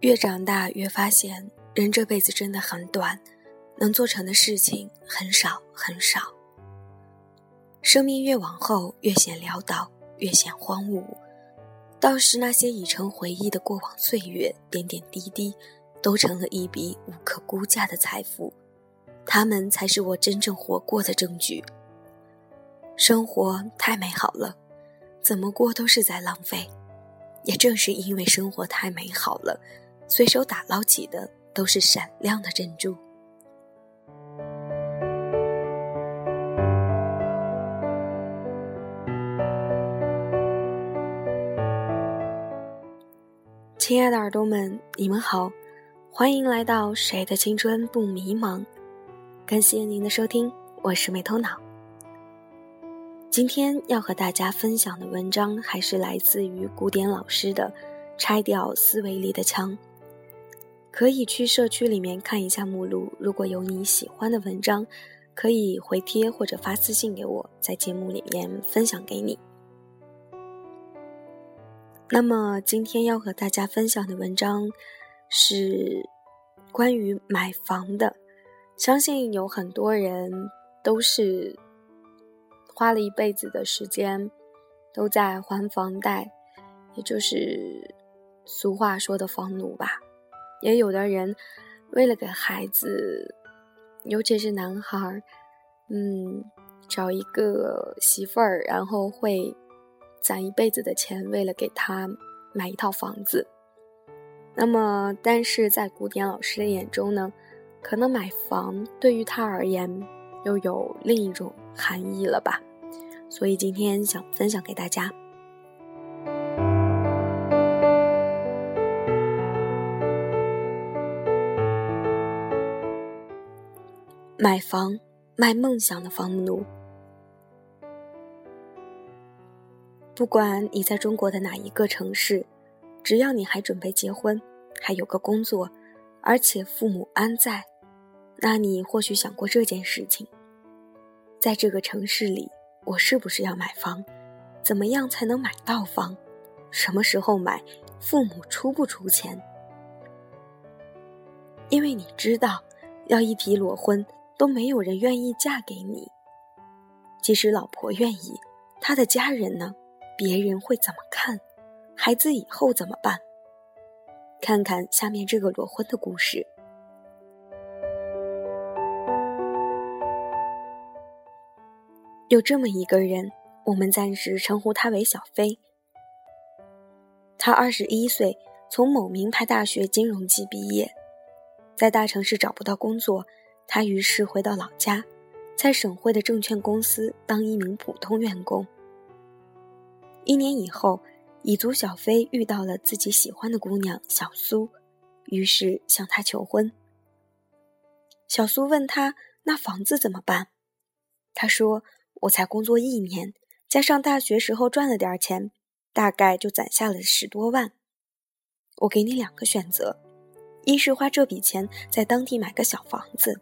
越长大越发现，人这辈子真的很短，能做成的事情很少很少。生命越往后，越显潦倒，越显荒芜。倒是那些已成回忆的过往岁月，点点滴滴，都成了一笔无可估价的财富。他们才是我真正活过的证据。生活太美好了，怎么过都是在浪费。也正是因为生活太美好了。随手打捞起的都是闪亮的珍珠。亲爱的耳朵们，你们好，欢迎来到《谁的青春不迷茫》，感谢您的收听，我是没头脑。今天要和大家分享的文章还是来自于古典老师的《拆掉思维里的墙》。可以去社区里面看一下目录，如果有你喜欢的文章，可以回贴或者发私信给我，在节目里面分享给你。那么今天要和大家分享的文章是关于买房的，相信有很多人都是花了一辈子的时间都在还房贷，也就是俗话说的房奴吧。也有的人为了给孩子，尤其是男孩儿，嗯，找一个媳妇儿，然后会攒一辈子的钱，为了给他买一套房子。那么，但是在古典老师的眼中呢，可能买房对于他而言又有另一种含义了吧？所以今天想分享给大家。买房卖梦想的房奴，不管你在中国的哪一个城市，只要你还准备结婚，还有个工作，而且父母安在，那你或许想过这件事情：在这个城市里，我是不是要买房？怎么样才能买到房？什么时候买？父母出不出钱？因为你知道，要一提裸婚。都没有人愿意嫁给你。即使老婆愿意，他的家人呢？别人会怎么看？孩子以后怎么办？看看下面这个裸婚的故事。有这么一个人，我们暂时称呼他为小飞。他二十一岁，从某名牌大学金融系毕业，在大城市找不到工作。他于是回到老家，在省会的证券公司当一名普通员工。一年以后，蚁族小飞遇到了自己喜欢的姑娘小苏，于是向她求婚。小苏问他：“那房子怎么办？”他说：“我才工作一年，加上大学时候赚了点钱，大概就攒下了十多万。我给你两个选择：一是花这笔钱在当地买个小房子。”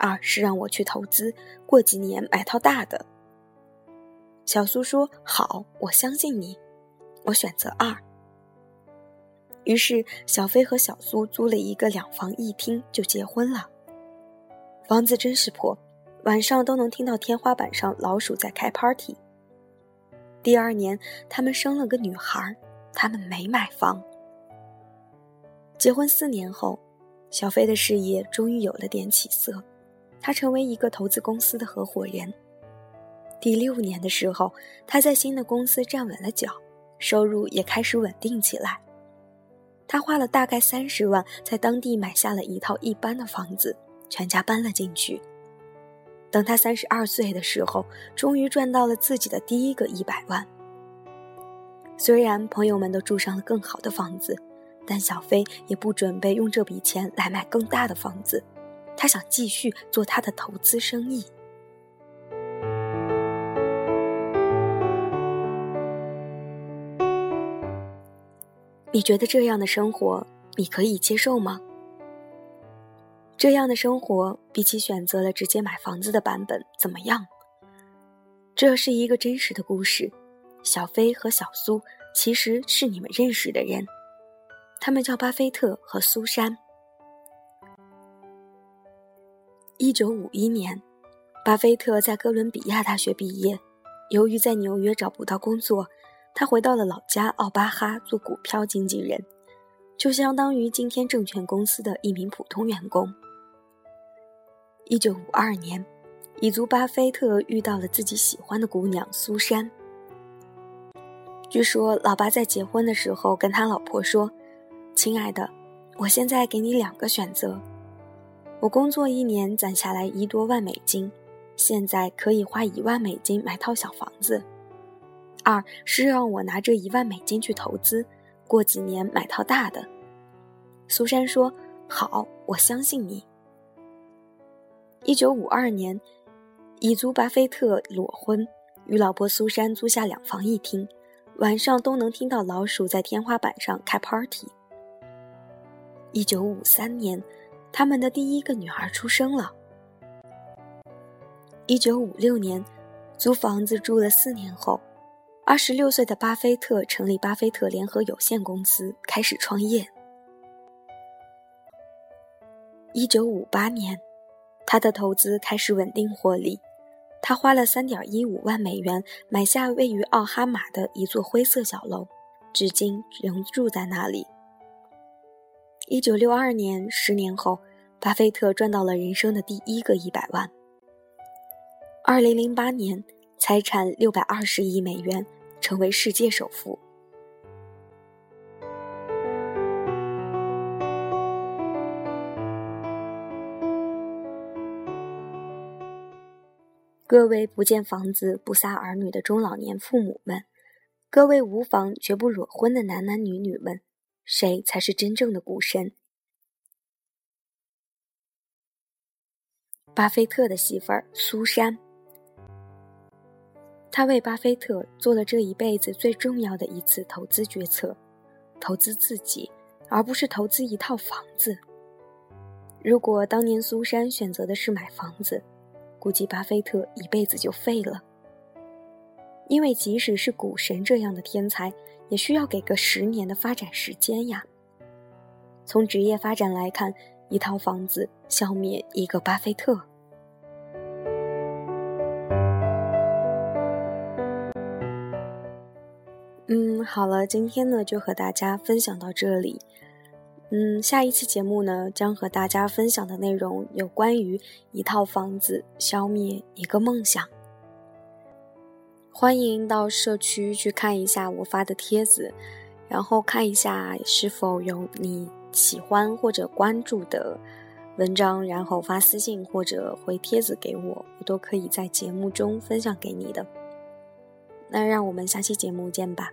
二是让我去投资，过几年买套大的。小苏说：“好，我相信你，我选择二。”于是小飞和小苏租了一个两房一厅就结婚了。房子真是破，晚上都能听到天花板上老鼠在开 party。第二年他们生了个女孩，他们没买房。结婚四年后，小飞的事业终于有了点起色。他成为一个投资公司的合伙人。第六年的时候，他在新的公司站稳了脚，收入也开始稳定起来。他花了大概三十万，在当地买下了一套一般的房子，全家搬了进去。等他三十二岁的时候，终于赚到了自己的第一个一百万。虽然朋友们都住上了更好的房子，但小飞也不准备用这笔钱来买更大的房子。他想继续做他的投资生意。你觉得这样的生活你可以接受吗？这样的生活比起选择了直接买房子的版本怎么样？这是一个真实的故事。小飞和小苏其实是你们认识的人。他们叫巴菲特和苏珊。一九五一年，巴菲特在哥伦比亚大学毕业。由于在纽约找不到工作，他回到了老家奥巴哈做股票经纪人，就相当于今天证券公司的一名普通员工。一九五二年，蚁族巴菲特遇到了自己喜欢的姑娘苏珊。据说，老巴在结婚的时候跟他老婆说：“亲爱的，我现在给你两个选择。我工作一年攒下来一多万美金，现在可以花一万美金买套小房子；二是让我拿这一万美金去投资，过几年买套大的。”苏珊说：“好，我相信你。”一九五二年，蚁族巴菲特裸婚，与老婆苏珊租下两房一厅。晚上都能听到老鼠在天花板上开 party。一九五三年，他们的第一个女孩出生了。一九五六年，租房子住了四年后，二十六岁的巴菲特成立巴菲特联合有限公司，开始创业。一九五八年，他的投资开始稳定获利。他花了三点一五万美元买下位于奥哈马的一座灰色小楼，至今仍住在那里。一九六二年，十年后，巴菲特赚到了人生的第一个一百万。二零零八年，财产六百二十亿美元，成为世界首富。各位不见房子不撒儿女的中老年父母们，各位无房绝不裸婚的男男女女们，谁才是真正的股神？巴菲特的媳妇儿苏珊，他为巴菲特做了这一辈子最重要的一次投资决策，投资自己，而不是投资一套房子。如果当年苏珊选择的是买房子，估计巴菲特一辈子就废了，因为即使是股神这样的天才，也需要给个十年的发展时间呀。从职业发展来看，一套房子消灭一个巴菲特。嗯，好了，今天呢就和大家分享到这里。嗯，下一期节目呢，将和大家分享的内容有关于一套房子消灭一个梦想。欢迎到社区去看一下我发的帖子，然后看一下是否有你喜欢或者关注的文章，然后发私信或者回帖子给我，我都可以在节目中分享给你的。那让我们下期节目见吧。